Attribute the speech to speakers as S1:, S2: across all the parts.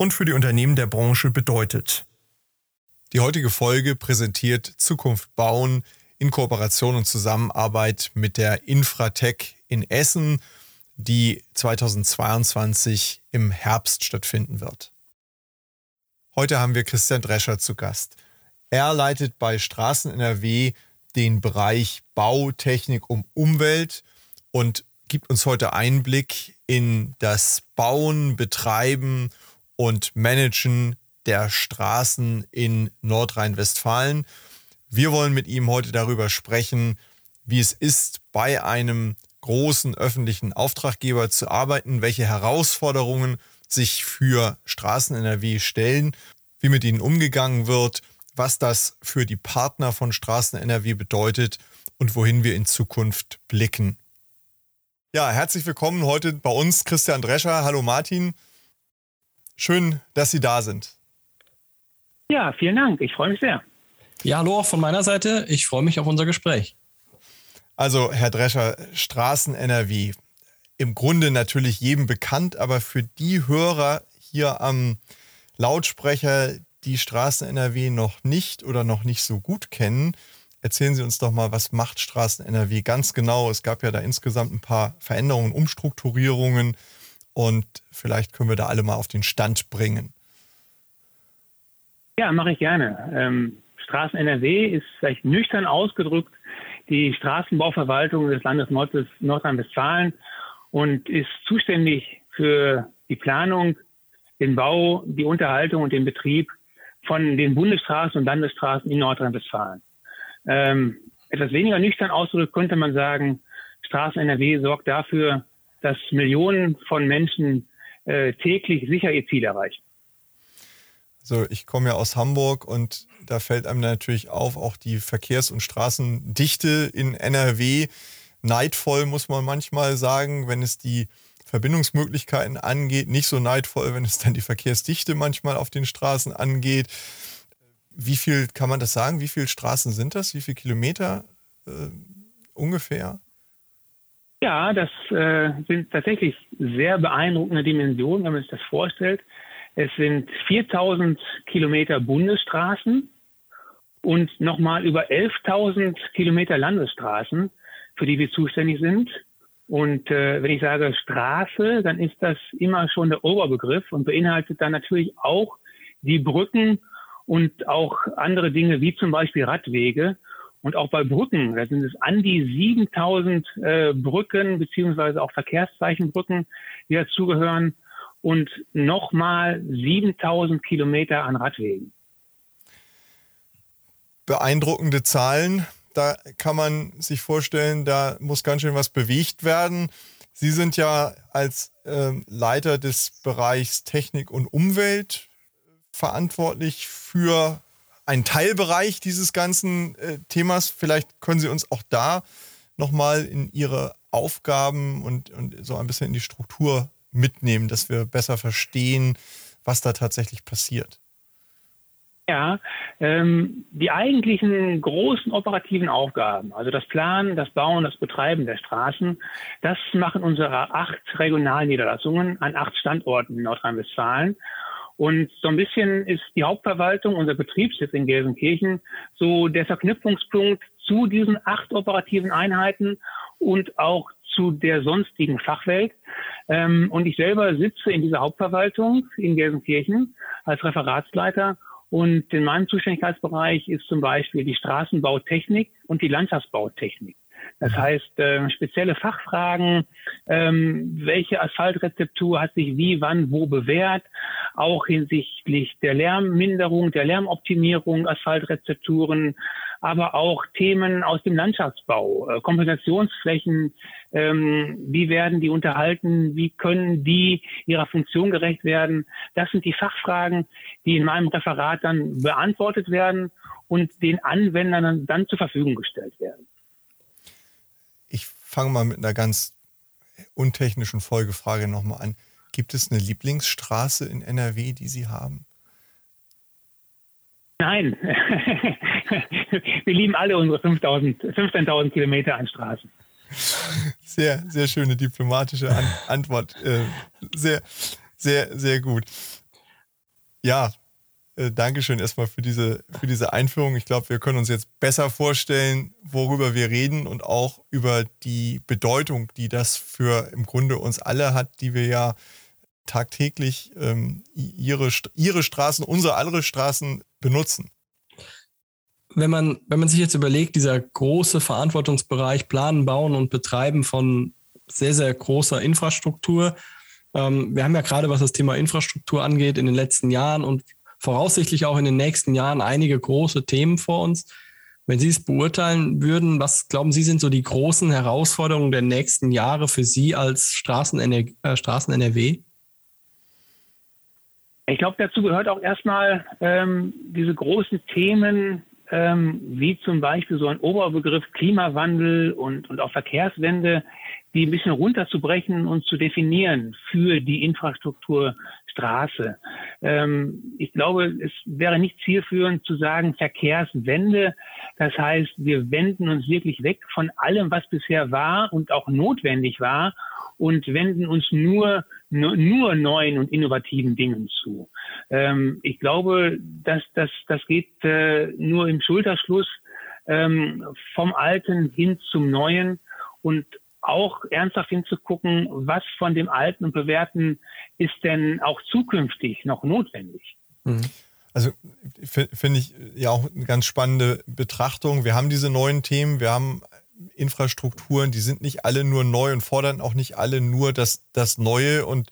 S1: und für die Unternehmen der Branche bedeutet. Die heutige Folge präsentiert Zukunft bauen in Kooperation und Zusammenarbeit mit der Infratech in Essen, die 2022 im Herbst stattfinden wird. Heute haben wir Christian Drescher zu Gast. Er leitet bei Straßen NRW den Bereich Bautechnik um Umwelt und gibt uns heute Einblick in das Bauen, Betreiben und Managen der Straßen in Nordrhein-Westfalen. Wir wollen mit ihm heute darüber sprechen, wie es ist, bei einem großen öffentlichen Auftraggeber zu arbeiten, welche Herausforderungen sich für Straßen NRW stellen, wie mit ihnen umgegangen wird, was das für die Partner von Straßen NRW bedeutet und wohin wir in Zukunft blicken. Ja, herzlich willkommen heute bei uns Christian Drescher. Hallo Martin. Schön, dass Sie da sind.
S2: Ja, vielen Dank. Ich freue mich sehr.
S3: Ja, hallo auch von meiner Seite. Ich freue mich auf unser Gespräch.
S1: Also, Herr Drescher, Straßen NRW. Im Grunde natürlich jedem bekannt, aber für die Hörer hier am Lautsprecher, die Straßen NRW noch nicht oder noch nicht so gut kennen, erzählen Sie uns doch mal, was macht Straßen NRW ganz genau? Es gab ja da insgesamt ein paar Veränderungen, Umstrukturierungen und vielleicht können wir da alle mal auf den Stand bringen.
S2: Ja, mache ich gerne. Ähm, Straßen NRW ist vielleicht nüchtern ausgedrückt die Straßenbauverwaltung des Landes Nordrhein-Westfalen und ist zuständig für die Planung, den Bau, die Unterhaltung und den Betrieb von den Bundesstraßen und Landesstraßen in Nordrhein-Westfalen. Ähm, etwas weniger nüchtern ausgedrückt könnte man sagen, Straßen NRW sorgt dafür, dass Millionen von Menschen äh, täglich sicher ihr Ziel erreichen.
S1: So, ich komme ja aus Hamburg und da fällt einem natürlich auf, auch die Verkehrs- und Straßendichte in NRW. Neidvoll muss man manchmal sagen, wenn es die Verbindungsmöglichkeiten angeht. Nicht so neidvoll, wenn es dann die Verkehrsdichte manchmal auf den Straßen angeht. Wie viel kann man das sagen? Wie viele Straßen sind das? Wie viele Kilometer äh, ungefähr?
S2: Ja, das äh, sind tatsächlich sehr beeindruckende Dimensionen, wenn man sich das vorstellt. Es sind 4000 Kilometer Bundesstraßen und nochmal über 11.000 Kilometer Landesstraßen, für die wir zuständig sind. Und äh, wenn ich sage Straße, dann ist das immer schon der Oberbegriff und beinhaltet dann natürlich auch die Brücken und auch andere Dinge wie zum Beispiel Radwege. Und auch bei Brücken, da sind es an die 7000 äh, Brücken beziehungsweise auch Verkehrszeichenbrücken, die dazugehören und nochmal 7000 Kilometer an Radwegen.
S1: Beeindruckende Zahlen. Da kann man sich vorstellen, da muss ganz schön was bewegt werden. Sie sind ja als äh, Leiter des Bereichs Technik und Umwelt verantwortlich für einen Teilbereich dieses ganzen äh, Themas. Vielleicht können Sie uns auch da nochmal in Ihre Aufgaben und, und so ein bisschen in die Struktur mitnehmen, dass wir besser verstehen, was da tatsächlich passiert.
S2: Ja, ähm, die eigentlichen großen operativen Aufgaben, also das Planen, das Bauen, das Betreiben der Straßen, das machen unsere acht Regionalniederlassungen an acht Standorten in Nordrhein-Westfalen. Und so ein bisschen ist die Hauptverwaltung, unser Betriebssitz in Gelsenkirchen, so der Verknüpfungspunkt zu diesen acht operativen Einheiten und auch zu der sonstigen Fachwelt. Ähm, und ich selber sitze in dieser Hauptverwaltung in Gelsenkirchen als Referatsleiter. Und in meinem Zuständigkeitsbereich ist zum Beispiel die Straßenbautechnik und die Landschaftsbautechnik. Das heißt, äh, spezielle Fachfragen, ähm, welche Asphaltrezeptur hat sich wie, wann, wo bewährt, auch hinsichtlich der Lärmminderung, der Lärmoptimierung, Asphaltrezepturen, aber auch Themen aus dem Landschaftsbau, äh, Kompensationsflächen, ähm, wie werden die unterhalten, wie können die ihrer Funktion gerecht werden. Das sind die Fachfragen, die in meinem Referat dann beantwortet werden und den Anwendern dann zur Verfügung gestellt werden.
S1: Fange mal mit einer ganz untechnischen Folgefrage nochmal an. Gibt es eine Lieblingsstraße in NRW, die Sie haben?
S2: Nein, wir lieben alle unsere 15.000 Kilometer an Straßen.
S1: Sehr, sehr schöne diplomatische an Antwort. Äh, sehr, sehr, sehr gut. Ja, äh, Dankeschön erstmal für diese, für diese Einführung. Ich glaube, wir können uns jetzt besser vorstellen, worüber wir reden und auch über die Bedeutung, die das für im Grunde uns alle hat, die wir ja tagtäglich ähm, ihre, ihre Straßen, unsere andere Straßen benutzen.
S3: Wenn man, wenn man sich jetzt überlegt, dieser große Verantwortungsbereich Planen, Bauen und Betreiben von sehr, sehr großer Infrastruktur. Ähm, wir haben ja gerade, was das Thema Infrastruktur angeht, in den letzten Jahren und voraussichtlich auch in den nächsten Jahren einige große Themen vor uns. Wenn Sie es beurteilen würden, was glauben Sie sind so die großen Herausforderungen der nächsten Jahre für Sie als Straßen-NRW? Äh, Straßen
S2: ich glaube, dazu gehört auch erstmal ähm, diese großen Themen, ähm, wie zum Beispiel so ein Oberbegriff Klimawandel und, und auch Verkehrswende, die ein bisschen runterzubrechen und zu definieren für die Infrastruktur Straße. Ähm, ich glaube, es wäre nicht zielführend zu sagen Verkehrswende. Das heißt, wir wenden uns wirklich weg von allem, was bisher war und auch notwendig war und wenden uns nur, nur, neuen und innovativen Dingen zu. Ähm, ich glaube, dass das, das geht äh, nur im Schulterschluss ähm, vom Alten hin zum Neuen und auch ernsthaft hinzugucken, was von dem Alten und Bewährten ist denn auch zukünftig noch notwendig.
S1: Mhm. Also finde ich ja auch eine ganz spannende Betrachtung. Wir haben diese neuen Themen, wir haben Infrastrukturen, die sind nicht alle nur neu und fordern auch nicht alle nur das, das Neue. Und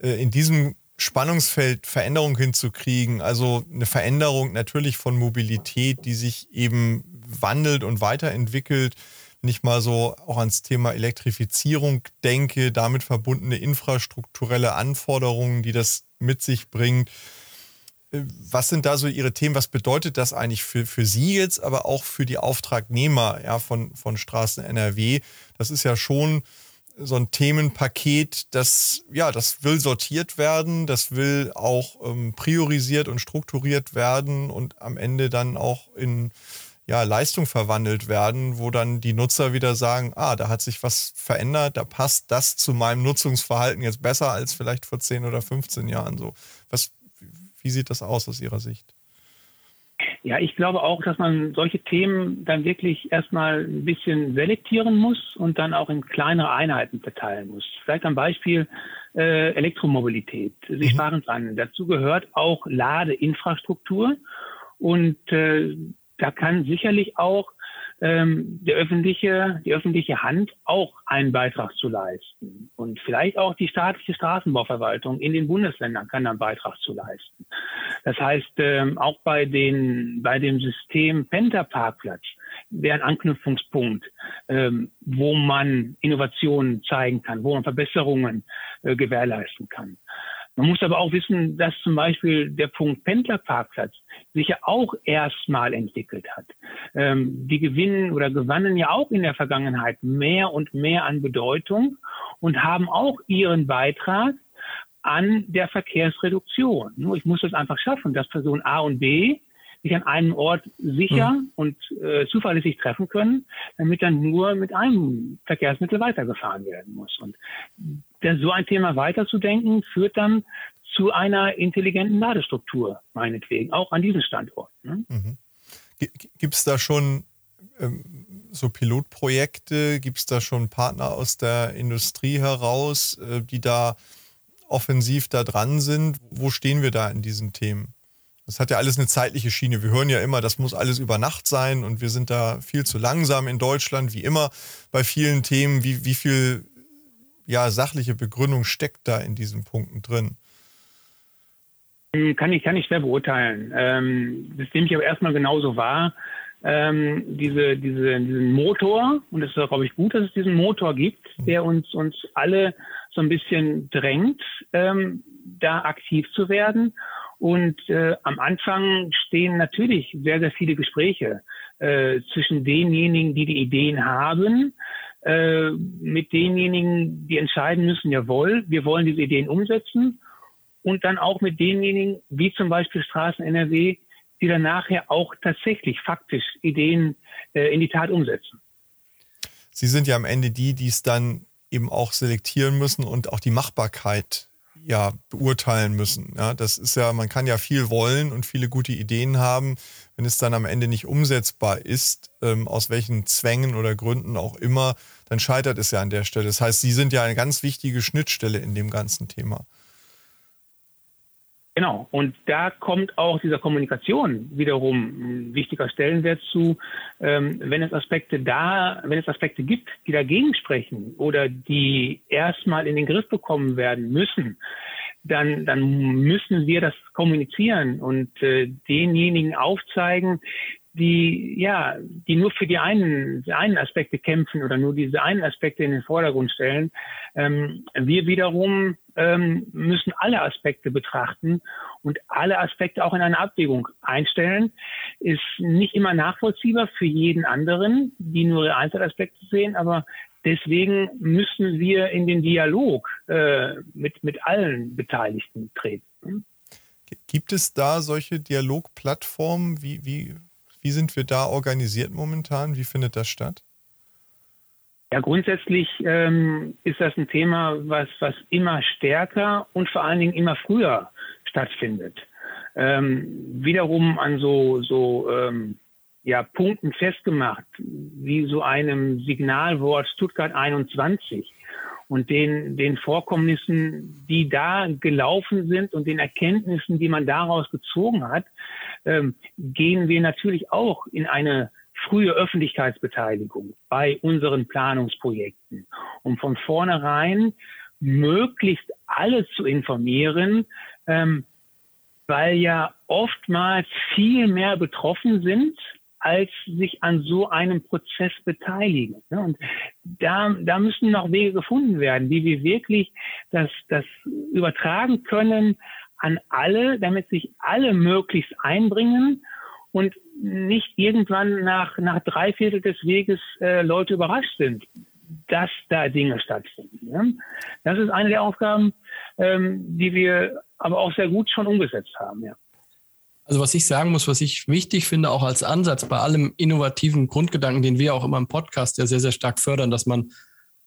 S1: äh, in diesem Spannungsfeld Veränderung hinzukriegen, also eine Veränderung natürlich von Mobilität, die sich eben wandelt und weiterentwickelt, wenn ich mal so auch ans Thema Elektrifizierung denke, damit verbundene infrastrukturelle Anforderungen, die das mit sich bringt, was sind da so Ihre Themen? Was bedeutet das eigentlich für, für Sie jetzt, aber auch für die Auftragnehmer ja, von, von Straßen NRW? Das ist ja schon so ein Themenpaket, das, ja, das will sortiert werden, das will auch ähm, priorisiert und strukturiert werden und am Ende dann auch in ja, Leistung verwandelt werden, wo dann die Nutzer wieder sagen, ah, da hat sich was verändert, da passt das zu meinem Nutzungsverhalten jetzt besser als vielleicht vor 10 oder 15 Jahren so. Was, wie sieht das aus aus Ihrer Sicht?
S2: Ja, ich glaube auch, dass man solche Themen dann wirklich erstmal ein bisschen selektieren muss und dann auch in kleinere Einheiten verteilen muss. Vielleicht ein Beispiel äh, Elektromobilität. Sie mhm. sparen dran. Dazu gehört auch Ladeinfrastruktur und äh, da kann sicherlich auch ähm, der öffentliche, die öffentliche Hand auch einen Beitrag zu leisten. Und vielleicht auch die staatliche Straßenbauverwaltung in den Bundesländern kann einen Beitrag zu leisten. Das heißt, ähm, auch bei den, bei dem System Penta-Parkplatz wäre ein Anknüpfungspunkt, ähm, wo man Innovationen zeigen kann, wo man Verbesserungen äh, gewährleisten kann. Man muss aber auch wissen, dass zum Beispiel der Punkt Pendlerparkplatz sich ja auch erstmal entwickelt hat. Ähm, die gewinnen oder gewannen ja auch in der Vergangenheit mehr und mehr an Bedeutung und haben auch ihren Beitrag an der Verkehrsreduktion. Nur ich muss es einfach schaffen, dass Person A und B sich an einem Ort sicher mhm. und äh, zuverlässig treffen können, damit dann nur mit einem Verkehrsmittel weitergefahren werden muss. Und denn so ein Thema weiterzudenken, führt dann zu einer intelligenten Ladestruktur, meinetwegen, auch an diesem Standort. Ne? Mhm.
S1: Gibt es da schon ähm, so Pilotprojekte? Gibt es da schon Partner aus der Industrie heraus, äh, die da offensiv da dran sind? Wo stehen wir da in diesen Themen? Das hat ja alles eine zeitliche Schiene. Wir hören ja immer, das muss alles über Nacht sein und wir sind da viel zu langsam in Deutschland, wie immer bei vielen Themen. Wie, wie viel ja, sachliche Begründung steckt da in diesen Punkten drin?
S2: Hm, kann ich, kann ich schwer beurteilen. Ähm, das nehme ich aber erstmal genauso wahr. Ähm, diese, diese, diesen Motor, und es ist, glaube ich, gut, dass es diesen Motor gibt, der uns, uns alle so ein bisschen drängt, ähm, da aktiv zu werden. Und äh, am Anfang stehen natürlich sehr, sehr viele Gespräche äh, zwischen denjenigen, die die Ideen haben, äh, mit denjenigen, die entscheiden müssen, jawohl, wir wollen diese Ideen umsetzen. Und dann auch mit denjenigen, wie zum Beispiel Straßen NRW, die dann nachher auch tatsächlich faktisch Ideen äh, in die Tat umsetzen.
S1: Sie sind ja am Ende die, die es dann eben auch selektieren müssen und auch die Machbarkeit ja beurteilen müssen. Ja, das ist ja, man kann ja viel wollen und viele gute Ideen haben, wenn es dann am Ende nicht umsetzbar ist, ähm, aus welchen Zwängen oder Gründen auch immer, dann scheitert es ja an der Stelle. Das heißt, Sie sind ja eine ganz wichtige Schnittstelle in dem ganzen Thema.
S2: Genau, und da kommt auch dieser Kommunikation wiederum ein wichtiger Stellenwert zu. Ähm, wenn es Aspekte da, wenn es Aspekte gibt, die dagegen sprechen oder die erstmal in den Griff bekommen werden müssen, dann, dann müssen wir das kommunizieren und äh, denjenigen aufzeigen, die ja, die nur für die einen, die einen Aspekte kämpfen oder nur diese einen Aspekte in den Vordergrund stellen. Ähm, wir wiederum ähm, müssen alle Aspekte betrachten und alle Aspekte auch in eine Abwägung einstellen. Ist nicht immer nachvollziehbar für jeden anderen, die nur Einzelaspekte sehen, aber deswegen müssen wir in den Dialog äh, mit, mit allen Beteiligten treten.
S1: Gibt es da solche Dialogplattformen? Wie, wie wie sind wir da organisiert momentan? Wie findet das statt?
S2: Ja, grundsätzlich ähm, ist das ein Thema, was, was immer stärker und vor allen Dingen immer früher stattfindet. Ähm, wiederum an so, so ähm, ja, Punkten festgemacht, wie so einem Signalwort Stuttgart 21 und den, den Vorkommnissen, die da gelaufen sind und den Erkenntnissen, die man daraus gezogen hat, ähm, gehen wir natürlich auch in eine frühe Öffentlichkeitsbeteiligung bei unseren Planungsprojekten, um von vornherein möglichst alle zu informieren, ähm, weil ja oftmals viel mehr betroffen sind als sich an so einem Prozess beteiligen. Und da, da müssen noch Wege gefunden werden, wie wir wirklich das, das übertragen können an alle, damit sich alle möglichst einbringen und nicht irgendwann nach, nach drei Viertel des Weges äh, Leute überrascht sind, dass da Dinge stattfinden. Ja? Das ist eine der Aufgaben, ähm, die wir aber auch sehr gut schon umgesetzt haben. Ja.
S3: Also was ich sagen muss, was ich wichtig finde, auch als Ansatz bei allem innovativen Grundgedanken, den wir auch immer im Podcast ja sehr, sehr stark fördern, dass man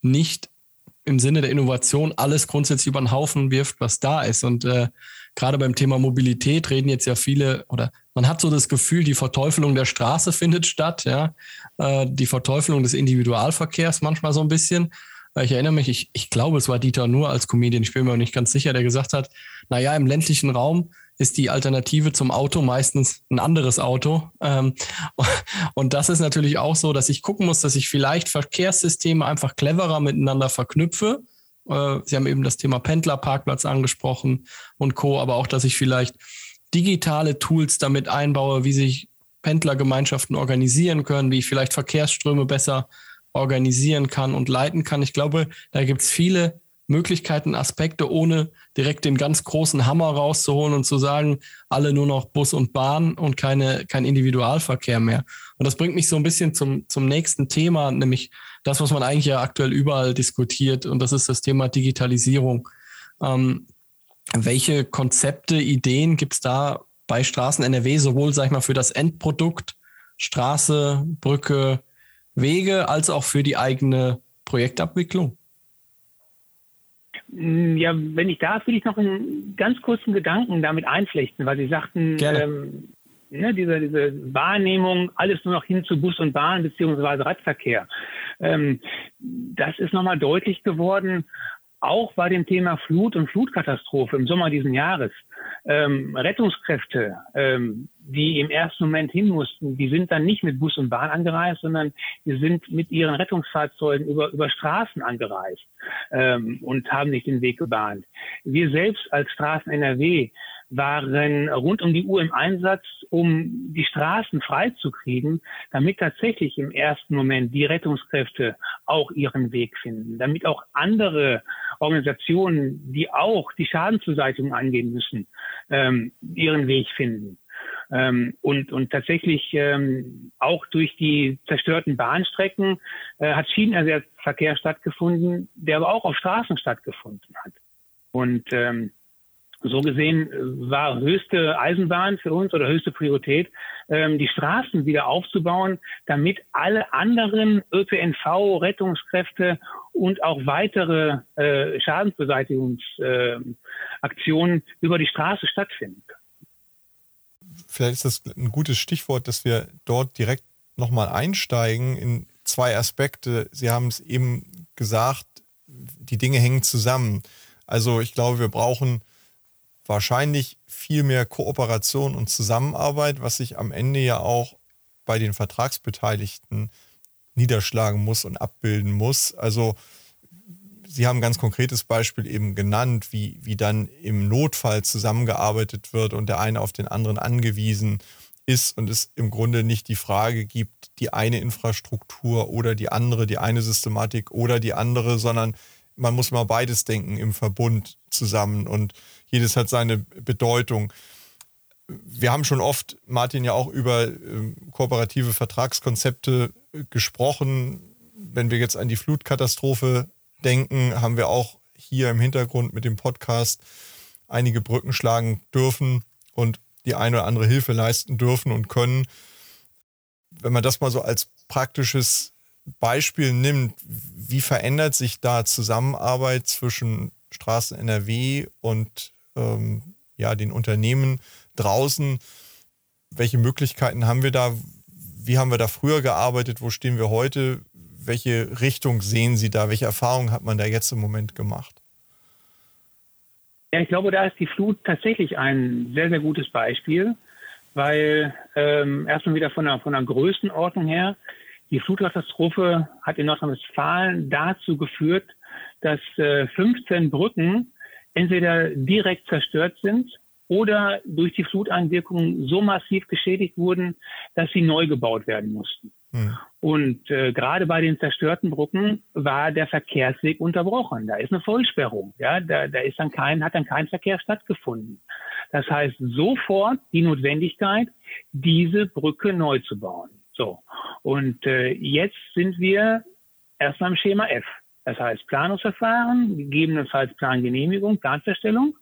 S3: nicht im Sinne der Innovation alles grundsätzlich über den Haufen wirft, was da ist. Und äh, gerade beim Thema Mobilität reden jetzt ja viele oder man hat so das Gefühl, die Verteufelung der Straße findet statt, ja, äh, die Verteufelung des Individualverkehrs manchmal so ein bisschen. Ich erinnere mich, ich, ich glaube, es war Dieter Nur als Comedian, ich bin mir nicht ganz sicher, der gesagt hat, na ja, im ländlichen Raum ist die Alternative zum Auto meistens ein anderes Auto. Ähm, und das ist natürlich auch so, dass ich gucken muss, dass ich vielleicht Verkehrssysteme einfach cleverer miteinander verknüpfe. Äh, Sie haben eben das Thema Pendlerparkplatz angesprochen und Co., aber auch, dass ich vielleicht digitale Tools damit einbaue, wie sich Pendlergemeinschaften organisieren können, wie ich vielleicht Verkehrsströme besser organisieren kann und leiten kann. Ich glaube, da gibt es viele Möglichkeiten, Aspekte, ohne direkt den ganz großen Hammer rauszuholen und zu sagen, alle nur noch Bus und Bahn und keine, kein Individualverkehr mehr. Und das bringt mich so ein bisschen zum, zum nächsten Thema, nämlich das, was man eigentlich ja aktuell überall diskutiert, und das ist das Thema Digitalisierung. Ähm, welche Konzepte, Ideen gibt es da bei Straßen NRW, sowohl, sag ich mal, für das Endprodukt, Straße, Brücke, Wege, als auch für die eigene Projektabwicklung?
S2: Mm, ja, wenn ich darf, will ich noch einen ganz kurzen Gedanken damit einflechten, weil Sie sagten, ähm, ne, diese, diese Wahrnehmung, alles nur noch hin zu Bus und Bahn beziehungsweise Radverkehr. Ähm, das ist nochmal deutlich geworden, auch bei dem Thema Flut und Flutkatastrophe im Sommer diesen Jahres. Ähm, Rettungskräfte, ähm, die im ersten Moment hin mussten, die sind dann nicht mit Bus und Bahn angereist, sondern die sind mit ihren Rettungsfahrzeugen über, über Straßen angereist ähm, und haben sich den Weg gebahnt. Wir selbst als Straßen NRW waren rund um die Uhr im Einsatz, um die Straßen freizukriegen, damit tatsächlich im ersten Moment die Rettungskräfte auch ihren Weg finden, damit auch andere Organisationen, die auch die Schadensbeseitigung angehen müssen, ähm, ihren Weg finden. Ähm, und, und tatsächlich ähm, auch durch die zerstörten Bahnstrecken äh, hat Schienenersatzverkehr stattgefunden, der aber auch auf Straßen stattgefunden hat. Und ähm, so gesehen äh, war höchste Eisenbahn für uns oder höchste Priorität, ähm, die Straßen wieder aufzubauen, damit alle anderen ÖPNV, Rettungskräfte und auch weitere äh, Schadensbeseitigungsaktionen äh, über die Straße stattfinden können.
S1: Vielleicht ist das ein gutes Stichwort, dass wir dort direkt nochmal einsteigen in zwei Aspekte. Sie haben es eben gesagt, die Dinge hängen zusammen. Also ich glaube, wir brauchen wahrscheinlich viel mehr Kooperation und Zusammenarbeit, was sich am Ende ja auch bei den Vertragsbeteiligten niederschlagen muss und abbilden muss. Also Sie haben ein ganz konkretes Beispiel eben genannt, wie, wie dann im Notfall zusammengearbeitet wird und der eine auf den anderen angewiesen ist und es im Grunde nicht die Frage gibt, die eine Infrastruktur oder die andere, die eine Systematik oder die andere, sondern man muss mal beides denken im Verbund zusammen und jedes hat seine Bedeutung. Wir haben schon oft, Martin, ja auch über äh, kooperative Vertragskonzepte äh, gesprochen. Wenn wir jetzt an die Flutkatastrophe denken, haben wir auch hier im Hintergrund mit dem Podcast einige Brücken schlagen dürfen und die eine oder andere Hilfe leisten dürfen und können. Wenn man das mal so als praktisches Beispiel nimmt, wie verändert sich da Zusammenarbeit zwischen Straßen NRW und ähm, ja, den Unternehmen draußen? Welche Möglichkeiten haben wir da? Wie haben wir da früher gearbeitet? Wo stehen wir heute? Welche Richtung sehen Sie da? Welche Erfahrungen hat man da jetzt im Moment gemacht?
S2: Ja, ich glaube, da ist die Flut tatsächlich ein sehr, sehr gutes Beispiel, weil ähm, erstmal wieder von der, von der Größenordnung her, die Flutkatastrophe hat in Nordrhein-Westfalen dazu geführt, dass äh, 15 Brücken entweder direkt zerstört sind oder durch die Fluteinwirkungen so massiv geschädigt wurden, dass sie neu gebaut werden mussten. Hm. Und äh, gerade bei den zerstörten Brücken war der Verkehrsweg unterbrochen. Da ist eine Vollsperrung. Ja, da, da ist dann kein, hat dann kein Verkehr stattgefunden. Das heißt sofort die Notwendigkeit, diese Brücke neu zu bauen. So. Und äh, jetzt sind wir erstmal im Schema F. Das heißt Planungsverfahren, gegebenenfalls Plangenehmigung, Planverstellung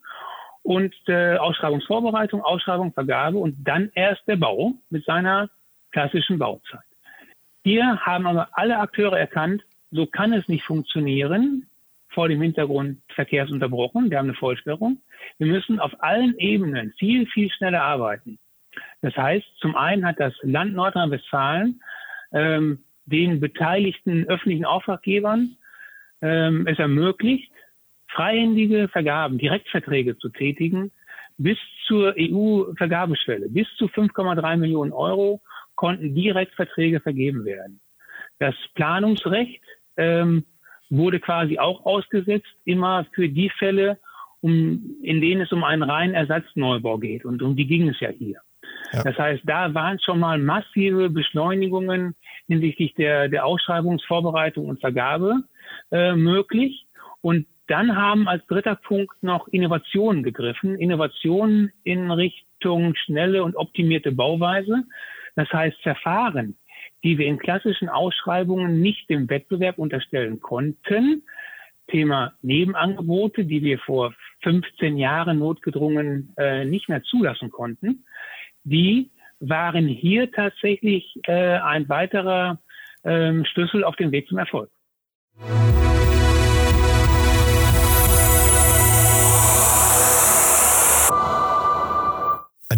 S2: und äh, Ausschreibungsvorbereitung, Ausschreibung, Vergabe und dann erst der Bau mit seiner klassischen Bauzeit. Hier haben aber alle Akteure erkannt, so kann es nicht funktionieren, vor dem Hintergrund verkehrsunterbrochen, wir haben eine Vollsperrung. Wir müssen auf allen Ebenen viel, viel schneller arbeiten. Das heißt, zum einen hat das Land Nordrhein-Westfalen ähm, den beteiligten öffentlichen Auftraggebern ähm, es ermöglicht, freihändige Vergaben, Direktverträge zu tätigen, bis zur EU-Vergabeschwelle, bis zu 5,3 Millionen Euro konnten Direktverträge vergeben werden. Das Planungsrecht ähm, wurde quasi auch ausgesetzt, immer für die Fälle, um, in denen es um einen reinen Ersatzneubau geht. Und um die ging es ja hier. Ja. Das heißt, da waren schon mal massive Beschleunigungen hinsichtlich der, der Ausschreibungsvorbereitung und Vergabe äh, möglich. Und dann haben als dritter Punkt noch Innovationen gegriffen. Innovationen in Richtung schnelle und optimierte Bauweise. Das heißt Verfahren, die wir in klassischen Ausschreibungen nicht dem Wettbewerb unterstellen konnten. Thema Nebenangebote, die wir vor 15 Jahren notgedrungen äh, nicht mehr zulassen konnten. Die waren hier tatsächlich äh, ein weiterer äh, Schlüssel auf dem Weg zum Erfolg.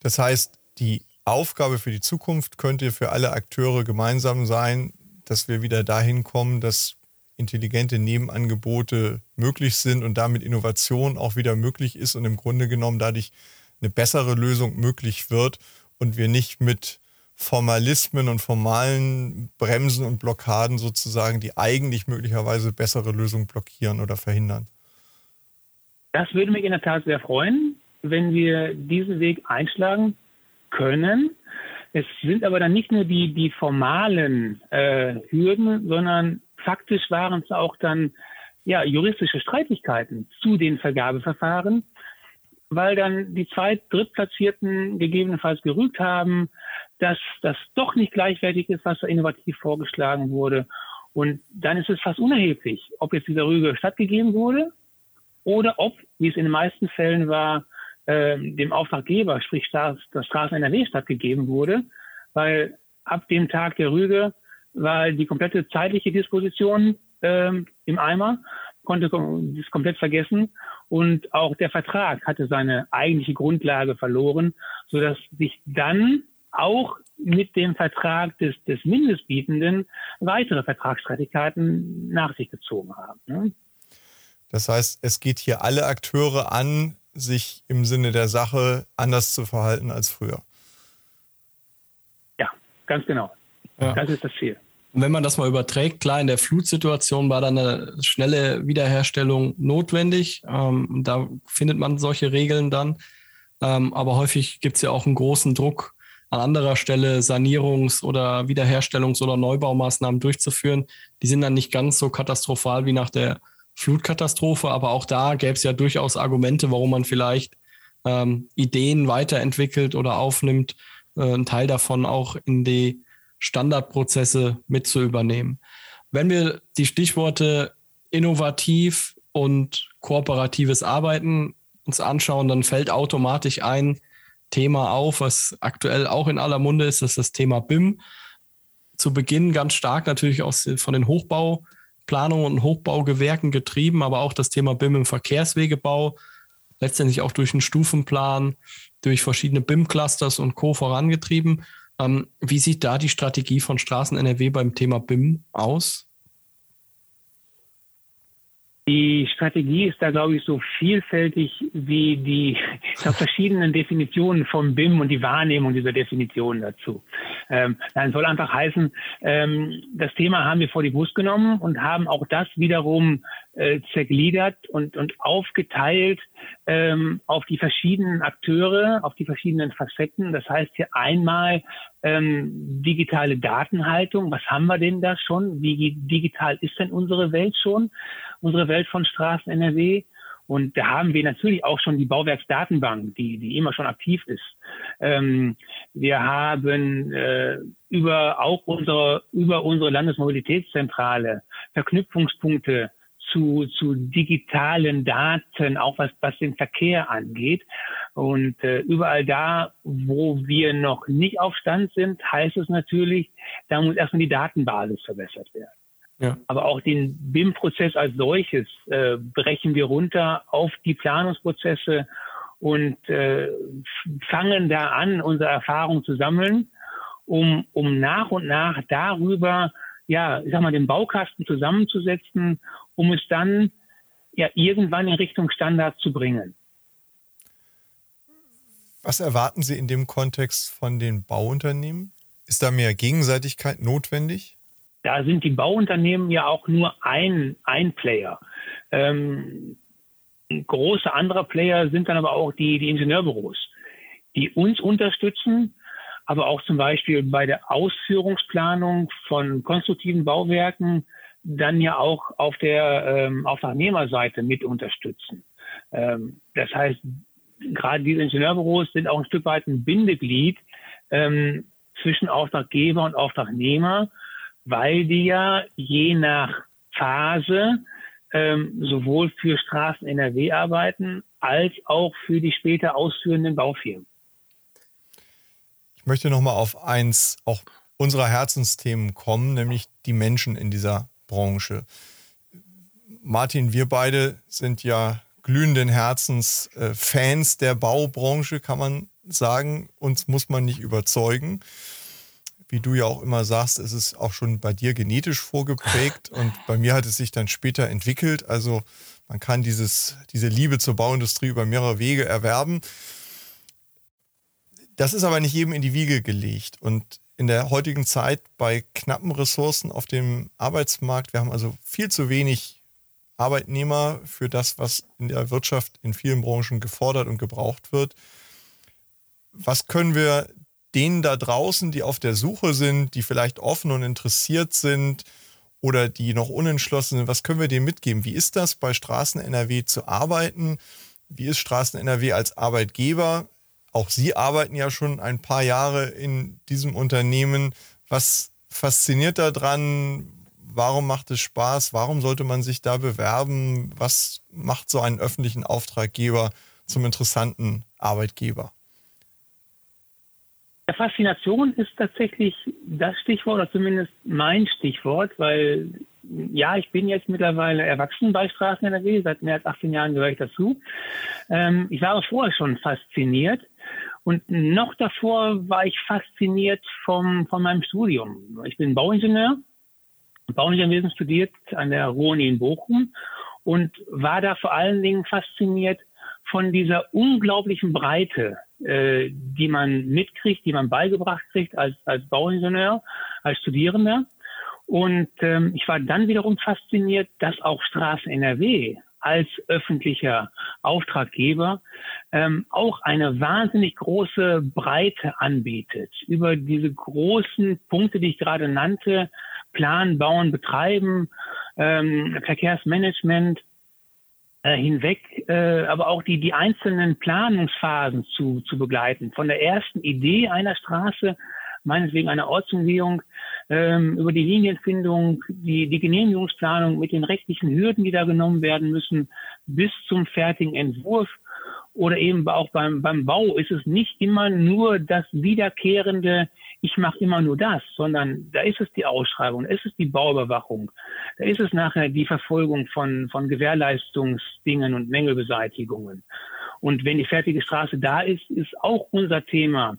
S1: Das heißt, die Aufgabe für die Zukunft könnte für alle Akteure gemeinsam sein, dass wir wieder dahin kommen, dass intelligente Nebenangebote möglich sind und damit Innovation auch wieder möglich ist und im Grunde genommen dadurch eine bessere Lösung möglich wird und wir nicht mit Formalismen und formalen Bremsen und Blockaden sozusagen die eigentlich möglicherweise bessere Lösung blockieren oder verhindern.
S2: Das würde mich in der Tat sehr freuen, wenn wir diesen Weg einschlagen können. Es sind aber dann nicht nur die, die formalen äh, Hürden, sondern faktisch waren es auch dann ja, juristische Streitigkeiten zu den Vergabeverfahren, weil dann die Zweit-, Drittplatzierten gegebenenfalls gerügt haben, dass das doch nicht gleichwertig ist, was da innovativ vorgeschlagen wurde. Und dann ist es fast unerheblich, ob jetzt dieser Rüge stattgegeben wurde oder ob, wie es in den meisten Fällen war, äh, dem Auftraggeber, sprich das Straßen NRW stattgegeben wurde, weil ab dem Tag der Rüge war die komplette zeitliche Disposition ähm, im Eimer, konnte das komplett vergessen und auch der Vertrag hatte seine eigentliche Grundlage verloren, so dass sich dann auch mit dem Vertrag des, des Mindestbietenden weitere Vertragsstreitigkeiten nach sich gezogen haben. Ne?
S1: Das heißt, es geht hier alle Akteure an, sich im Sinne der Sache anders zu verhalten als früher.
S2: Ja, ganz genau. Ja. Das ist das Ziel.
S3: Und wenn man das mal überträgt, klar, in der Flutsituation war dann eine schnelle Wiederherstellung notwendig. Ähm, da findet man solche Regeln dann. Ähm, aber häufig gibt es ja auch einen großen Druck, an anderer Stelle Sanierungs- oder Wiederherstellungs- oder Neubaumaßnahmen durchzuführen. Die sind dann nicht ganz so katastrophal wie nach der Flutkatastrophe, aber auch da gäbe es ja durchaus Argumente, warum man vielleicht ähm, Ideen weiterentwickelt oder aufnimmt, äh, einen Teil davon auch in die Standardprozesse mit zu übernehmen. Wenn wir die Stichworte innovativ und kooperatives Arbeiten uns anschauen, dann fällt automatisch ein Thema auf, was aktuell auch in aller Munde ist, das ist das Thema BIM. Zu Beginn ganz stark natürlich aus, von den Hochbauplanungen und Hochbaugewerken getrieben, aber auch das Thema BIM im Verkehrswegebau, letztendlich auch durch einen Stufenplan, durch verschiedene BIM-Clusters und Co. vorangetrieben. Ähm, wie sieht da die Strategie von Straßen NRW beim Thema BIM aus?
S2: Die Strategie ist da, glaube ich, so vielfältig wie die verschiedenen Definitionen vom BIM und die Wahrnehmung dieser Definitionen dazu. Ähm, das soll einfach heißen, ähm, das Thema haben wir vor die Brust genommen und haben auch das wiederum äh, zergliedert und, und aufgeteilt ähm, auf die verschiedenen Akteure, auf die verschiedenen Facetten. Das heißt hier einmal ähm, digitale Datenhaltung. Was haben wir denn da schon? Wie digital ist denn unsere Welt schon? Unsere Welt von Straßen NRW? Und da haben wir natürlich auch schon die Bauwerksdatenbank, die, die immer schon aktiv ist. Ähm, wir haben äh, über auch unsere, über unsere Landesmobilitätszentrale Verknüpfungspunkte zu, zu digitalen Daten, auch was, was den Verkehr angeht. Und äh, überall da, wo wir noch nicht auf Stand sind, heißt es natürlich, da muss erstmal die Datenbasis verbessert werden. Ja. Aber auch den BIM-Prozess als solches äh, brechen wir runter auf die Planungsprozesse und äh, fangen da an, unsere Erfahrung zu sammeln, um, um nach und nach darüber, ja, ich sag mal, den Baukasten zusammenzusetzen um es dann ja irgendwann in Richtung Standard zu bringen.
S1: Was erwarten Sie in dem Kontext von den Bauunternehmen? Ist da mehr Gegenseitigkeit notwendig?
S2: Da sind die Bauunternehmen ja auch nur ein, ein Player. Ähm, große andere Player sind dann aber auch die, die Ingenieurbüros, die uns unterstützen, aber auch zum Beispiel bei der Ausführungsplanung von konstruktiven Bauwerken dann ja auch auf der ähm, Auftragnehmerseite mit unterstützen. Ähm, das heißt, gerade diese Ingenieurbüros sind auch ein Stück weit ein Bindeglied ähm, zwischen Auftraggeber und Auftragnehmer, weil die ja je nach Phase ähm, sowohl für Straßen NRW arbeiten als auch für die später ausführenden Baufirmen.
S1: Ich möchte nochmal auf eins auch unserer Herzensthemen kommen, nämlich die Menschen in dieser Branche. Martin, wir beide sind ja glühenden Herzens äh, Fans der Baubranche, kann man sagen. Uns muss man nicht überzeugen. Wie du ja auch immer sagst, ist es auch schon bei dir genetisch vorgeprägt und bei mir hat es sich dann später entwickelt. Also man kann dieses, diese Liebe zur Bauindustrie über mehrere Wege erwerben. Das ist aber nicht jedem in die Wiege gelegt. Und in der heutigen Zeit bei knappen Ressourcen auf dem Arbeitsmarkt, wir haben also viel zu wenig Arbeitnehmer für das, was in der Wirtschaft in vielen Branchen gefordert und gebraucht wird. Was können wir denen da draußen, die auf der Suche sind, die vielleicht offen und interessiert sind oder die noch unentschlossen sind, was können wir denen mitgeben? Wie ist das bei Straßen NRW zu arbeiten? Wie ist Straßen NRW als Arbeitgeber? Auch Sie arbeiten ja schon ein paar Jahre in diesem Unternehmen. Was fasziniert daran? Warum macht es Spaß? Warum sollte man sich da bewerben? Was macht so einen öffentlichen Auftraggeber zum interessanten Arbeitgeber?
S2: Ja, Faszination ist tatsächlich das Stichwort, oder zumindest mein Stichwort, weil ja, ich bin jetzt mittlerweile erwachsen bei Straßen NRW, seit mehr als 18 Jahren gehöre ich dazu. Ähm, ich war vorher schon fasziniert und noch davor war ich fasziniert vom, von meinem Studium. Ich bin Bauingenieur Bauingenieurwesen studiert an der Ruhr-Uni in Bochum und war da vor allen Dingen fasziniert von dieser unglaublichen Breite, äh, die man mitkriegt, die man beigebracht kriegt als, als Bauingenieur, als Studierender. Und ähm, ich war dann wiederum fasziniert, dass auch Straßen NRW als öffentlicher Auftraggeber ähm, auch eine wahnsinnig große Breite anbietet. Über diese großen Punkte, die ich gerade nannte, Planen, Bauen, Betreiben, ähm, Verkehrsmanagement hinweg, äh, aber auch die, die einzelnen Planungsphasen zu, zu begleiten. Von der ersten Idee einer Straße, meinetwegen einer Ortsumgehung, ähm, über die Linienfindung, die, die Genehmigungsplanung mit den rechtlichen Hürden, die da genommen werden müssen, bis zum fertigen Entwurf oder eben auch beim, beim Bau ist es nicht immer nur das wiederkehrende ich mache immer nur das, sondern da ist es die Ausschreibung, da ist es die Bauüberwachung, da ist es nachher die Verfolgung von, von Gewährleistungsdingen und Mängelbeseitigungen. Und wenn die fertige Straße da ist, ist auch unser Thema,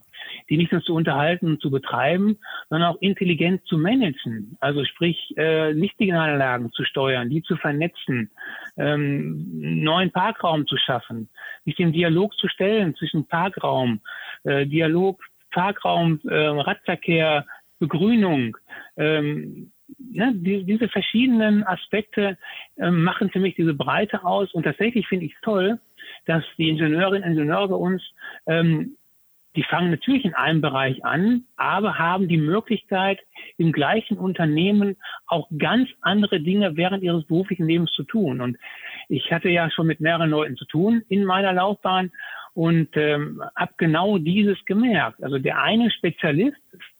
S2: die nicht nur zu unterhalten und zu betreiben, sondern auch intelligent zu managen. Also sprich, äh, Lichtsignalanlagen zu steuern, die zu vernetzen, ähm, neuen Parkraum zu schaffen, sich dem Dialog zu stellen zwischen Parkraum, äh, Dialog Parkraum, äh, Radverkehr, Begrünung, ähm, ne, die, diese verschiedenen Aspekte äh, machen für mich diese Breite aus. Und tatsächlich finde ich es toll, dass die Ingenieurinnen und Ingenieure bei uns, ähm, die fangen natürlich in einem Bereich an, aber haben die Möglichkeit, im gleichen Unternehmen auch ganz andere Dinge während ihres beruflichen Lebens zu tun. Und ich hatte ja schon mit mehreren Leuten zu tun in meiner Laufbahn und ähm, habe genau dieses gemerkt. Also der eine Spezialist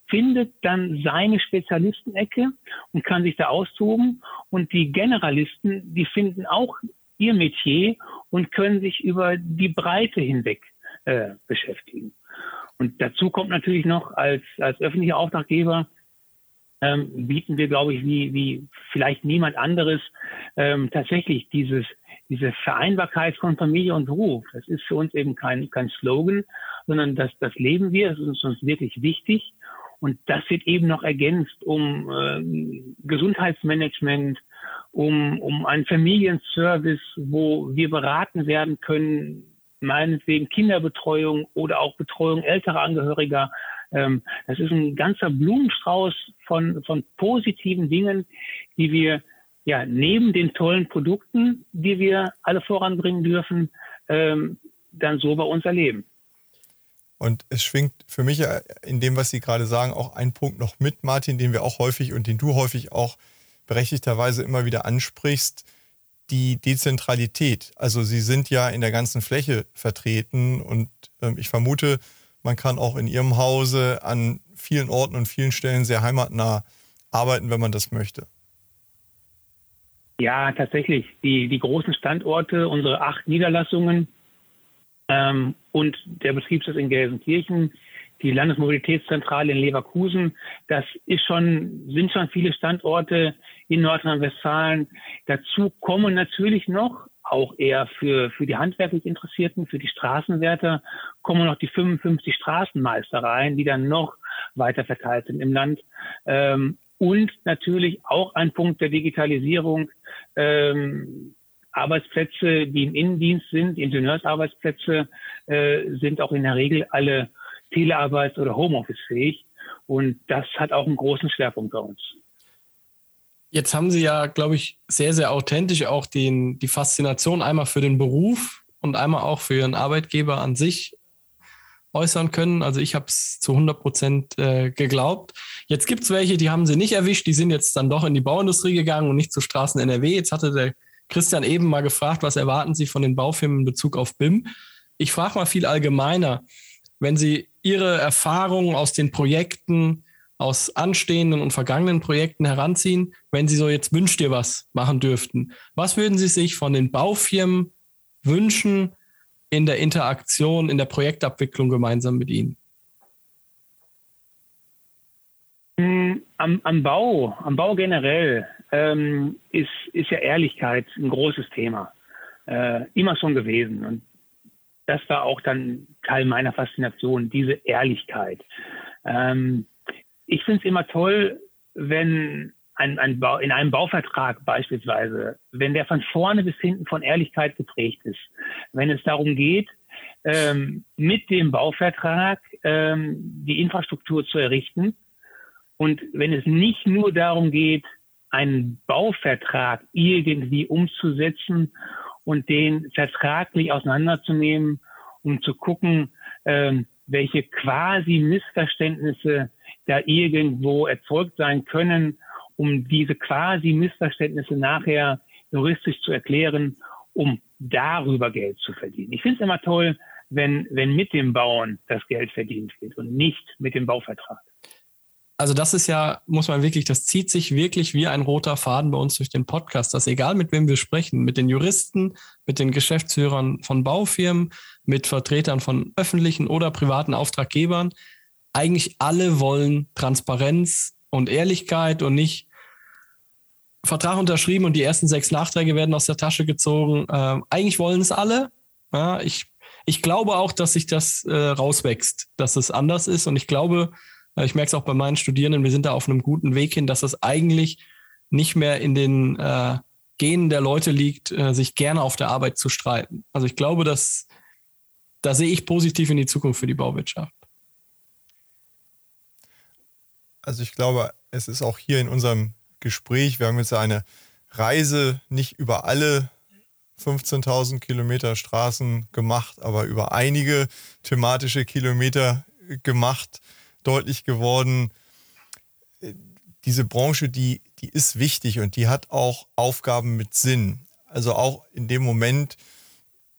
S2: findet dann seine Spezialistenecke und kann sich da austoben und die Generalisten, die finden auch ihr Metier und können sich über die Breite hinweg äh, beschäftigen. Und dazu kommt natürlich noch als, als öffentlicher Auftraggeber ähm, bieten wir, glaube ich, wie, wie vielleicht niemand anderes ähm, tatsächlich dieses diese Vereinbarkeit von Familie und Beruf, das ist für uns eben kein, kein Slogan, sondern das, das leben wir, das ist uns wirklich wichtig. Und das wird eben noch ergänzt um äh, Gesundheitsmanagement, um, um einen Familienservice, wo wir beraten werden können, meinetwegen Kinderbetreuung oder auch Betreuung älterer Angehöriger Ähm, das ist ein ganzer Blumenstrauß von, von positiven Dingen, die wir ja neben den tollen Produkten, die wir alle voranbringen dürfen, ähm, dann so bei uns erleben.
S1: Und es schwingt für mich in dem, was Sie gerade sagen, auch ein Punkt noch mit, Martin, den wir auch häufig und den du häufig auch berechtigterweise immer wieder ansprichst, die Dezentralität. Also Sie sind ja in der ganzen Fläche vertreten und ähm, ich vermute, man kann auch in Ihrem Hause an vielen Orten und vielen Stellen sehr heimatnah arbeiten, wenn man das möchte.
S2: Ja, tatsächlich. Die, die großen Standorte, unsere acht Niederlassungen ähm, und der Betriebssitz in Gelsenkirchen, die Landesmobilitätszentrale in Leverkusen, das ist schon, sind schon viele Standorte in Nordrhein-Westfalen. Dazu kommen natürlich noch auch eher für, für die handwerklich Interessierten, für die Straßenwärter, kommen noch die 55 Straßenmeistereien, die dann noch weiter verteilt sind im Land. Ähm, und natürlich auch ein Punkt der Digitalisierung. Ähm, Arbeitsplätze, die im Innendienst sind, Ingenieursarbeitsplätze, äh, sind auch in der Regel alle Telearbeits- oder Homeoffice-fähig. Und das hat auch einen großen Schwerpunkt bei uns.
S3: Jetzt haben Sie ja, glaube ich, sehr, sehr authentisch auch den, die Faszination einmal für den Beruf und einmal auch für Ihren Arbeitgeber an sich äußern können. Also ich habe es zu 100 Prozent äh, geglaubt. Jetzt gibt es welche, die haben sie nicht erwischt, die sind jetzt dann doch in die Bauindustrie gegangen und nicht zu Straßen NRW. Jetzt hatte der Christian eben mal gefragt, was erwarten Sie von den Baufirmen in Bezug auf BIM? Ich frage mal viel allgemeiner. Wenn Sie Ihre Erfahrungen aus den Projekten, aus anstehenden und vergangenen Projekten heranziehen, wenn Sie so jetzt wünscht ihr was machen dürften, was würden Sie sich von den Baufirmen wünschen, in der Interaktion, in der Projektabwicklung gemeinsam mit Ihnen?
S2: Hm, am, am Bau, am Bau generell ähm, ist, ist ja Ehrlichkeit ein großes Thema. Äh, immer schon gewesen. Und das war auch dann Teil meiner Faszination, diese Ehrlichkeit. Ähm, ich finde es immer toll, wenn ein, ein Bau, in einem Bauvertrag beispielsweise, wenn der von vorne bis hinten von Ehrlichkeit geprägt ist, wenn es darum geht, ähm, mit dem Bauvertrag ähm, die Infrastruktur zu errichten und wenn es nicht nur darum geht, einen Bauvertrag irgendwie umzusetzen und den vertraglich auseinanderzunehmen, um zu gucken, ähm, welche quasi Missverständnisse da irgendwo erzeugt sein können um diese quasi Missverständnisse nachher juristisch zu erklären, um darüber Geld zu verdienen. Ich finde es immer toll, wenn, wenn mit dem Bauen das Geld verdient wird und nicht mit dem Bauvertrag.
S3: Also das ist ja, muss man wirklich, das zieht sich wirklich wie ein roter Faden bei uns durch den Podcast, dass egal mit wem wir sprechen, mit den Juristen, mit den Geschäftsführern von Baufirmen, mit Vertretern von öffentlichen oder privaten Auftraggebern, eigentlich alle wollen Transparenz und Ehrlichkeit und nicht Vertrag unterschrieben und die ersten sechs Nachträge werden aus der Tasche gezogen. Ähm, eigentlich wollen es alle. Ja, ich, ich glaube auch, dass sich das äh, rauswächst, dass es anders ist. Und ich glaube, ich merke es auch bei meinen Studierenden, wir sind da auf einem guten Weg hin, dass es eigentlich nicht mehr in den äh, Genen der Leute liegt, äh, sich gerne auf der Arbeit zu streiten. Also ich glaube, dass da sehe ich positiv in die Zukunft für die Bauwirtschaft.
S1: Also ich glaube, es ist auch hier in unserem Gespräch. Wir haben jetzt eine Reise nicht über alle 15.000 Kilometer Straßen gemacht, aber über einige thematische Kilometer gemacht, deutlich geworden. Diese Branche, die, die ist wichtig und die hat auch Aufgaben mit Sinn. Also auch in dem Moment,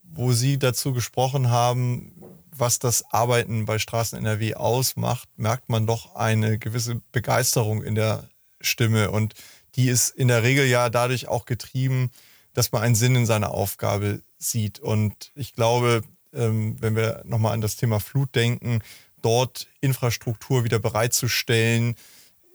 S1: wo Sie dazu gesprochen haben, was das Arbeiten bei Straßen NRW ausmacht, merkt man doch eine gewisse Begeisterung in der Stimme. Und die ist in der Regel ja dadurch auch getrieben, dass man einen Sinn in seiner Aufgabe sieht. Und ich glaube, ähm, wenn wir nochmal an das Thema Flut denken, dort Infrastruktur wieder bereitzustellen,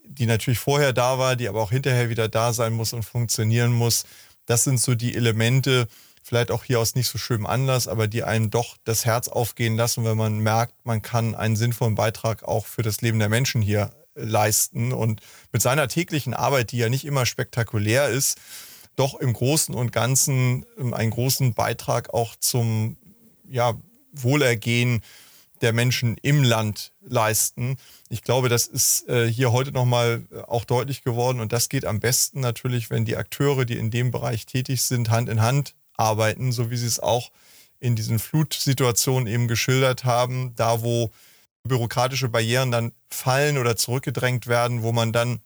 S1: die natürlich vorher da war, die aber auch hinterher wieder da sein muss und funktionieren muss. Das sind so die Elemente, vielleicht auch hier aus nicht so schönem Anlass, aber die einem doch das Herz aufgehen lassen, wenn man merkt, man kann einen sinnvollen Beitrag auch für das Leben der Menschen hier leisten und mit seiner täglichen Arbeit, die ja nicht immer spektakulär ist, doch im Großen und Ganzen ähm, einen großen Beitrag auch zum ja, Wohlergehen der Menschen im Land leisten. Ich glaube, das ist äh, hier heute nochmal äh, auch deutlich geworden und das geht am besten natürlich, wenn die Akteure, die in dem Bereich tätig sind, Hand in Hand arbeiten, so wie sie es auch in diesen Flutsituationen eben geschildert haben, da wo bürokratische Barrieren dann fallen oder zurückgedrängt werden, wo man dann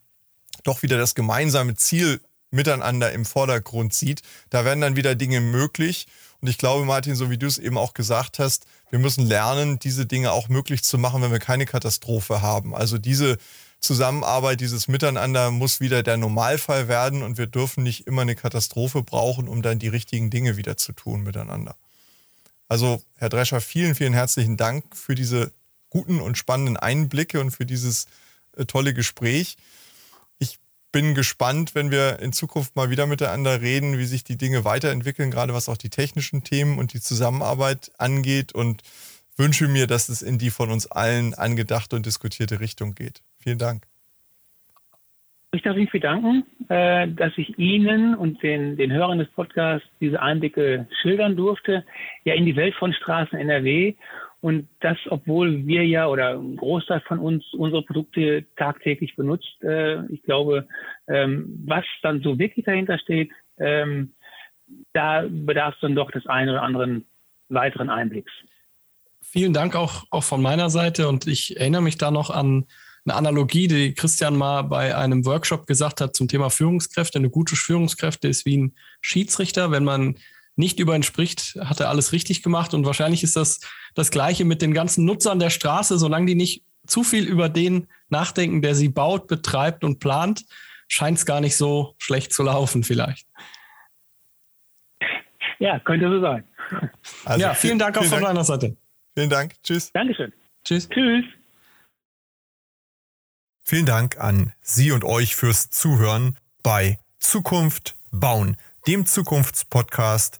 S1: doch wieder das gemeinsame Ziel miteinander im Vordergrund sieht. Da werden dann wieder Dinge möglich. Und ich glaube, Martin, so wie du es eben auch gesagt hast, wir müssen lernen, diese Dinge auch möglich zu machen, wenn wir keine Katastrophe haben. Also diese Zusammenarbeit, dieses Miteinander muss wieder der Normalfall werden und wir dürfen nicht immer eine Katastrophe brauchen, um dann die richtigen Dinge wieder zu tun miteinander. Also, Herr Drescher, vielen, vielen herzlichen Dank für diese guten und spannenden Einblicke und für dieses äh, tolle Gespräch bin gespannt, wenn wir in Zukunft mal wieder miteinander reden, wie sich die Dinge weiterentwickeln, gerade was auch die technischen Themen und die Zusammenarbeit angeht und wünsche mir, dass es in die von uns allen angedachte und diskutierte Richtung geht. Vielen Dank.
S2: Ich darf mich bedanken, äh, dass ich Ihnen und den, den Hörern des Podcasts diese Einblicke schildern durfte, ja in die Welt von Straßen NRW und das, obwohl wir ja oder ein Großteil von uns unsere Produkte tagtäglich benutzt. Äh, ich glaube, ähm, was dann so wirklich dahinter steht, ähm, da bedarf es dann doch des einen oder anderen weiteren Einblicks.
S3: Vielen Dank auch, auch von meiner Seite und ich erinnere mich da noch an eine Analogie, die Christian mal bei einem Workshop gesagt hat zum Thema Führungskräfte. Eine gute Führungskräfte ist wie ein Schiedsrichter. Wenn man nicht über ihn spricht, hat er alles richtig gemacht. Und wahrscheinlich ist das das Gleiche mit den ganzen Nutzern der Straße, solange die nicht zu viel über den nachdenken, der sie baut, betreibt und plant, scheint es gar nicht so schlecht zu laufen vielleicht.
S2: Ja, könnte so sein.
S3: Also ja, vielen Dank auch von meiner Seite.
S1: Vielen Dank. Tschüss.
S2: Dankeschön.
S3: Tschüss.
S2: Tschüss.
S1: Vielen Dank an Sie und euch fürs Zuhören bei Zukunft bauen, dem Zukunftspodcast